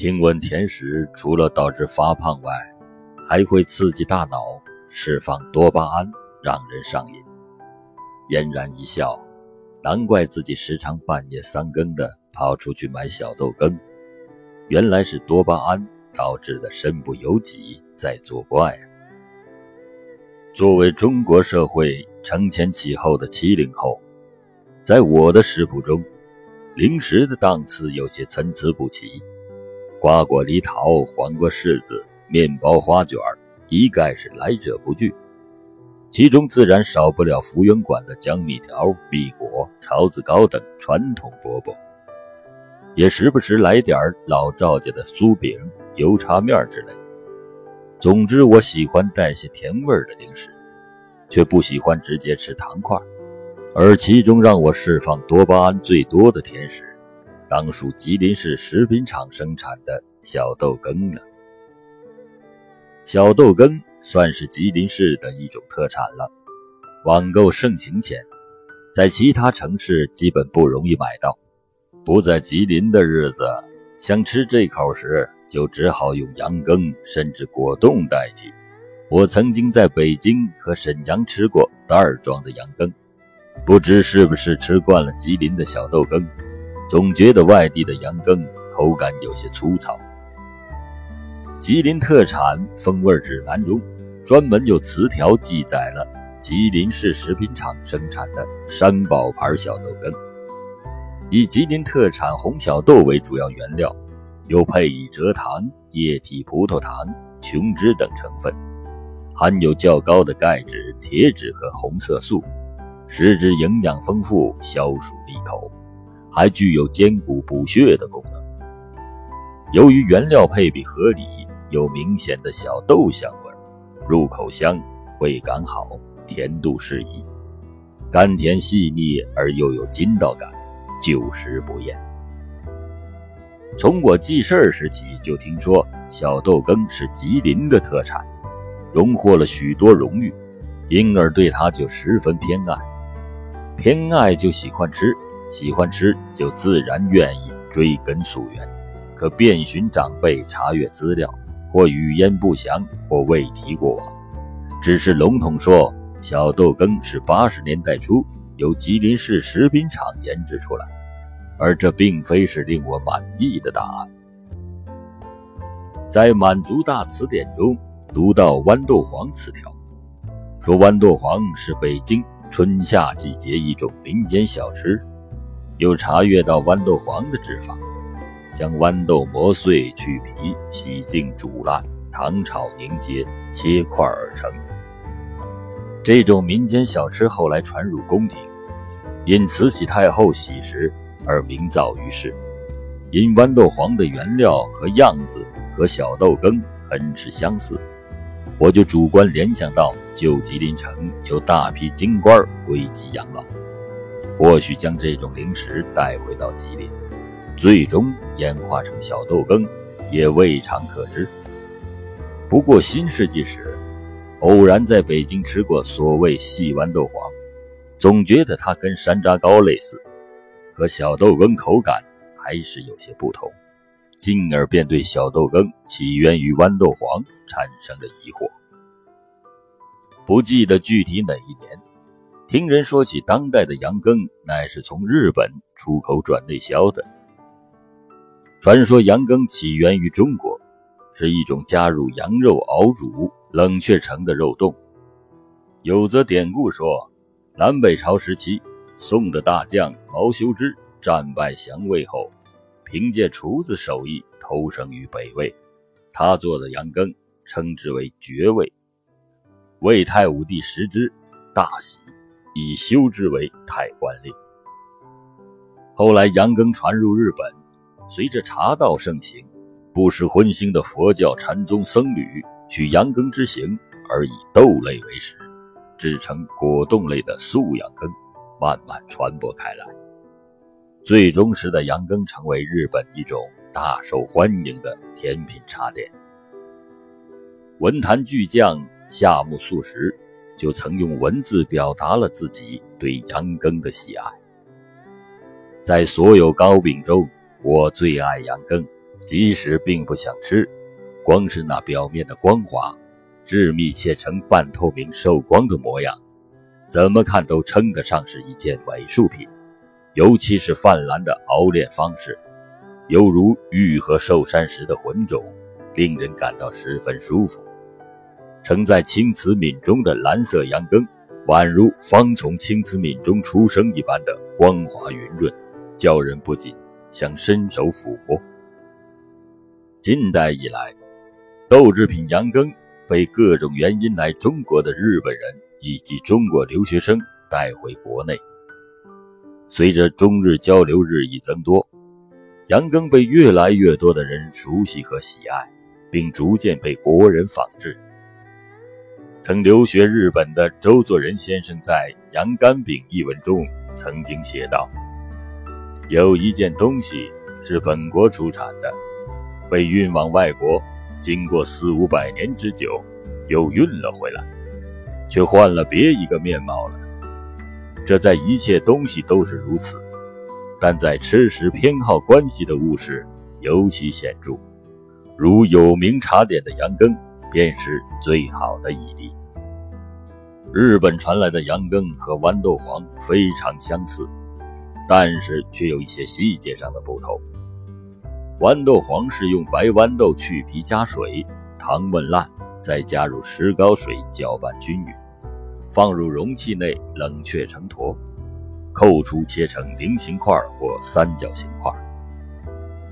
听闻甜食除了导致发胖外，还会刺激大脑，释放多巴胺，让人上瘾。嫣然一笑，难怪自己时常半夜三更的跑出去买小豆羹，原来是多巴胺导致的身不由己在作怪！作为中国社会承前启后的七零后，在我的食谱中，零食的档次有些参差不齐，瓜果梨桃、黄瓜柿子、面包花卷一概是来者不拒。其中自然少不了福源馆的江米条、碧果、槽子糕等传统饽饽，也时不时来点老赵家的酥饼、油茶面之类。总之，我喜欢带些甜味的零食，却不喜欢直接吃糖块。而其中让我释放多巴胺最多的甜食，当属吉林市食品厂生产的小豆羹了。小豆羹算是吉林市的一种特产了。网购盛行前，在其他城市基本不容易买到。不在吉林的日子，想吃这口时。就只好用羊羹甚至果冻代替。我曾经在北京和沈阳吃过袋装的羊羹，不知是不是吃惯了吉林的小豆羹，总觉得外地的羊羹口感有些粗糙。吉林特产风味指南中，专门有词条记载了吉林市食品厂生产的山宝牌小豆羹，以吉林特产红小豆为主要原料。又配以蔗糖、液体葡萄糖、琼脂等成分，含有较高的钙质、铁质和红色素，使之营养丰富、消暑利口，还具有兼顾补血的功能。由于原料配比合理，有明显的小豆香味，入口香，味感好，甜度适宜，甘甜细腻而又有筋道感，久食不厌。从我记事儿时起，就听说小豆羹是吉林的特产，荣获了许多荣誉，因而对它就十分偏爱。偏爱就喜欢吃，喜欢吃就自然愿意追根溯源，可遍寻长辈查阅资料，或语焉不详，或未提过往，只是笼统说小豆羹是八十年代初由吉林市食品厂研制出来。而这并非是令我满意的答案。在《满族大词典》中读到豌豆黄词条，说豌豆黄是北京春夏季节一种民间小吃。又查阅到豌豆黄的制法：将豌豆磨碎、去皮、洗净、煮烂、糖炒凝结、切块而成。这种民间小吃后来传入宫廷，因慈禧太后喜食。而名噪于世，因豌豆黄的原料和样子和小豆羹很是相似，我就主观联想到旧吉林城有大批京官归集养老，或许将这种零食带回到吉林，最终演化成小豆羹，也未尝可知。不过新世纪时，偶然在北京吃过所谓细豌豆黄，总觉得它跟山楂糕类似。和小豆羹口感还是有些不同，进而便对小豆羹起源于豌豆黄产生了疑惑。不记得具体哪一年，听人说起当代的羊羹乃是从日本出口转内销的。传说羊羹起源于中国，是一种加入羊肉熬煮冷却成的肉冻。有则典故说，南北朝时期。宋的大将毛修之战败降魏后，凭借厨子手艺投生于北魏。他做的羊羹称之为绝味。魏太武帝食之，大喜，以修之为太官令。后来羊羹传入日本，随着茶道盛行，不识荤腥的佛教禅宗僧侣取羊羹之形，而以豆类为食，制成果冻类的素羊羹。慢慢传播开来，最终使得羊羹成为日本一种大受欢迎的甜品茶点。文坛巨匠夏目漱石就曾用文字表达了自己对羊羹的喜爱。在所有糕饼中，我最爱羊羹，即使并不想吃，光是那表面的光滑，致密切成半透明受光的模样，怎么看都称得上是一件美术品。尤其是泛蓝的熬炼方式，犹如玉和寿山石的混种，令人感到十分舒服。盛在青瓷皿中的蓝色羊羹，宛如方从青瓷皿中出生一般的光滑圆润，叫人不禁想伸手抚摸。近代以来，豆制品羊羹被各种原因来中国的日本人以及中国留学生带回国内。随着中日交流日益增多，羊羹被越来越多的人熟悉和喜爱，并逐渐被国人仿制。曾留学日本的周作人先生在《羊肝饼》一文中曾经写道：“有一件东西是本国出产的，被运往外国，经过四五百年之久，又运了回来，却换了别一个面貌了。”这在一切东西都是如此，但在吃食偏好关系的物事尤其显著，如有名茶点的羊羹便是最好的一例。日本传来的羊羹和豌豆黄非常相似，但是却有一些细节上的不同。豌豆黄是用白豌豆去皮加水，糖焖烂，再加入石膏水搅拌均匀。放入容器内冷却成坨，扣出切成菱形块或三角形块。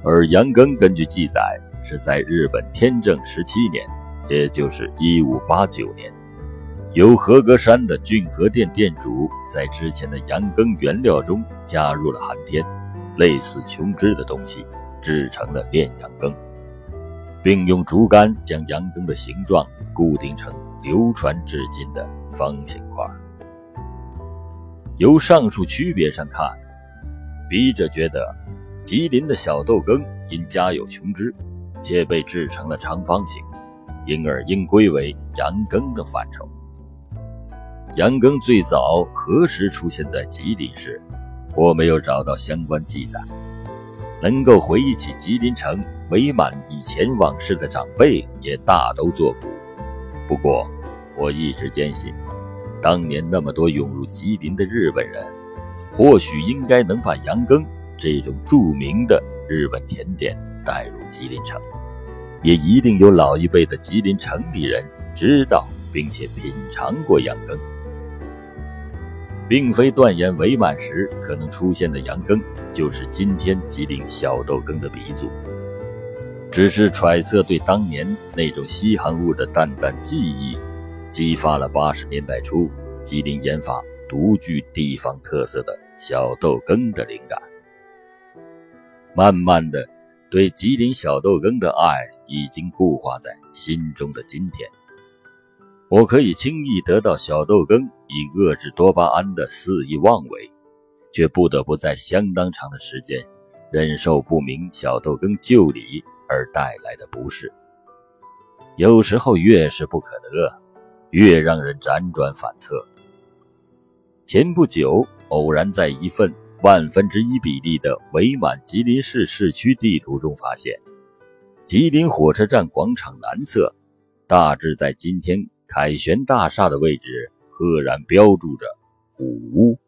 而羊羹根据记载是在日本天正十七年，也就是一五八九年，由和歌山的俊和店店主在之前的羊羹原料中加入了寒天，类似琼脂的东西，制成了炼羊羹，并用竹竿将羊羹的形状固定成流传至今的。方形块。由上述区别上看，笔者觉得，吉林的小豆羹因加有琼脂，且被制成了长方形，因而应归为羊羹的范畴。羊羹最早何时出现在吉林市，我没有找到相关记载。能够回忆起吉林城伪满以前往事的长辈也大都作古。不过，我一直坚信。当年那么多涌入吉林的日本人，或许应该能把羊羹这种著名的日本甜点带入吉林城，也一定有老一辈的吉林城里人知道并且品尝过羊羹，并非断言伪满时可能出现的羊羹就是今天吉林小豆羹的鼻祖，只是揣测对当年那种稀罕物的淡淡记忆。激发了八十年代初吉林研发独具地方特色的小豆羹的灵感。慢慢的，对吉林小豆羹的爱已经固化在心中的今天，我可以轻易得到小豆羹以遏制多巴胺的肆意妄为，却不得不在相当长的时间忍受不明小豆羹就理而带来的不适。有时候越是不可得。越让人辗转反侧。前不久，偶然在一份万分之一比例的伪满吉林市市区地图中发现，吉林火车站广场南侧，大致在今天凯旋大厦的位置，赫然标注着“虎屋”。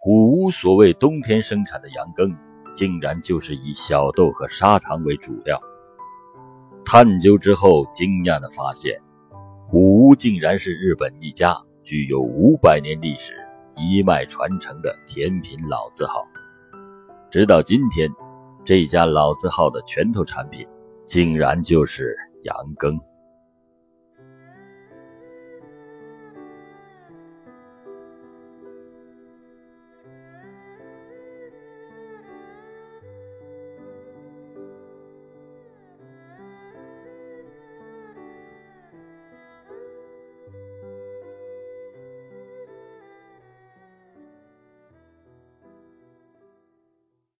虎屋所谓冬天生产的羊羹，竟然就是以小豆和砂糖为主料。探究之后，惊讶地发现。虎屋竟然是日本一家具有五百年历史、一脉传承的甜品老字号。直到今天，这家老字号的拳头产品，竟然就是羊羹。